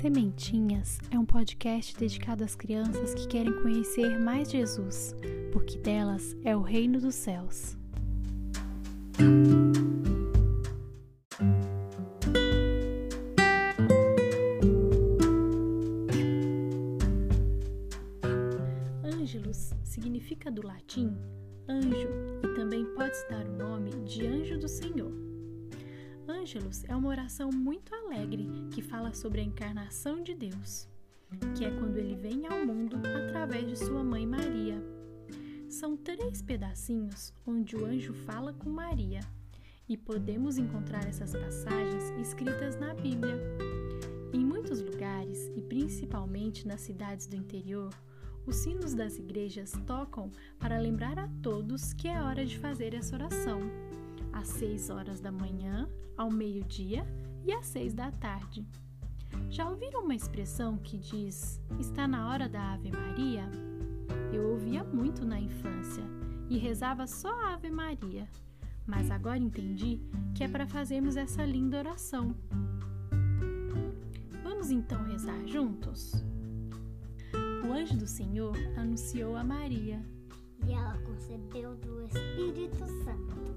Sementinhas é um podcast dedicado às crianças que querem conhecer mais Jesus, porque delas é o reino dos céus. Ângelus significa do latim anjo e também pode se dar o nome de anjo do Senhor. Ângelus é uma oração muito alegre que fala sobre a encarnação de Deus, que é quando ele vem ao mundo através de sua mãe Maria. São três pedacinhos onde o anjo fala com Maria, e podemos encontrar essas passagens escritas na Bíblia. Em muitos lugares, e principalmente nas cidades do interior, os sinos das igrejas tocam para lembrar a todos que é hora de fazer essa oração, às seis horas da manhã, ao meio-dia e às seis da tarde. Já ouviram uma expressão que diz está na hora da Ave Maria? Eu ouvia muito na infância e rezava só a Ave Maria, mas agora entendi que é para fazermos essa linda oração. Vamos então rezar juntos? O anjo do Senhor anunciou a Maria. E ela concebeu do Espírito Santo.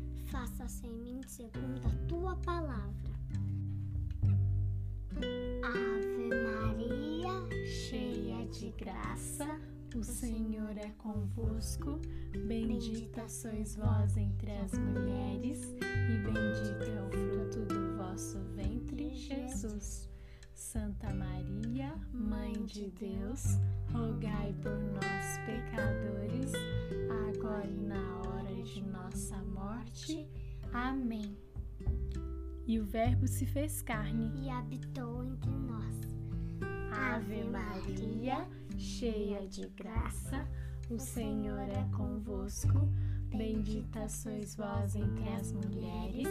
Faça-se em mim segundo a tua palavra. Ave Maria, cheia de graça, o Senhor é convosco. Bendita sois vós entre as mulheres, e bendito é o fruto do vosso ventre, Jesus. Santa Maria, Mãe de Deus, rogai por nós, pecadores, agora e na hora de nossa morte. Amém. E o Verbo se fez carne e habitou entre nós. Ave Maria, cheia de graça, o Senhor é convosco. Bendita sois vós entre as mulheres,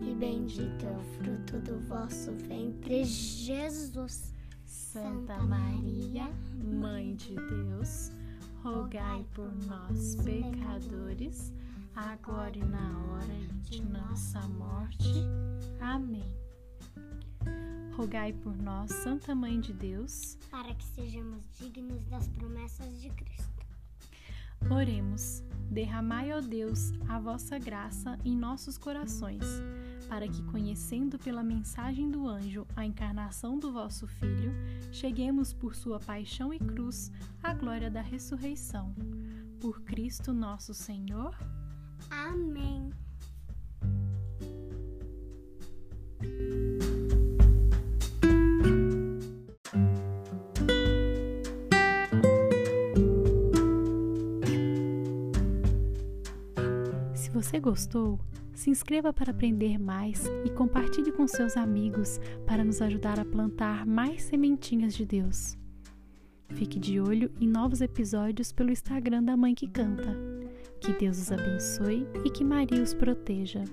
e bendito é o fruto do vosso ventre, Jesus. Santa Maria, Mãe de Deus, rogai por nós, pecadores, agora e na hora de nossa morte. Amém. Rogai por nós, Santa Mãe de Deus, para que sejamos dignos das promessas de Cristo. Oremos. Derramai, ó Deus, a vossa graça em nossos corações, para que, conhecendo pela mensagem do anjo a encarnação do vosso Filho, cheguemos por sua paixão e cruz à glória da ressurreição. Por Cristo nosso Senhor. Amém. Se você gostou, se inscreva para aprender mais e compartilhe com seus amigos para nos ajudar a plantar mais sementinhas de Deus. Fique de olho em novos episódios pelo Instagram da Mãe que Canta. Que Deus os abençoe e que Maria os proteja.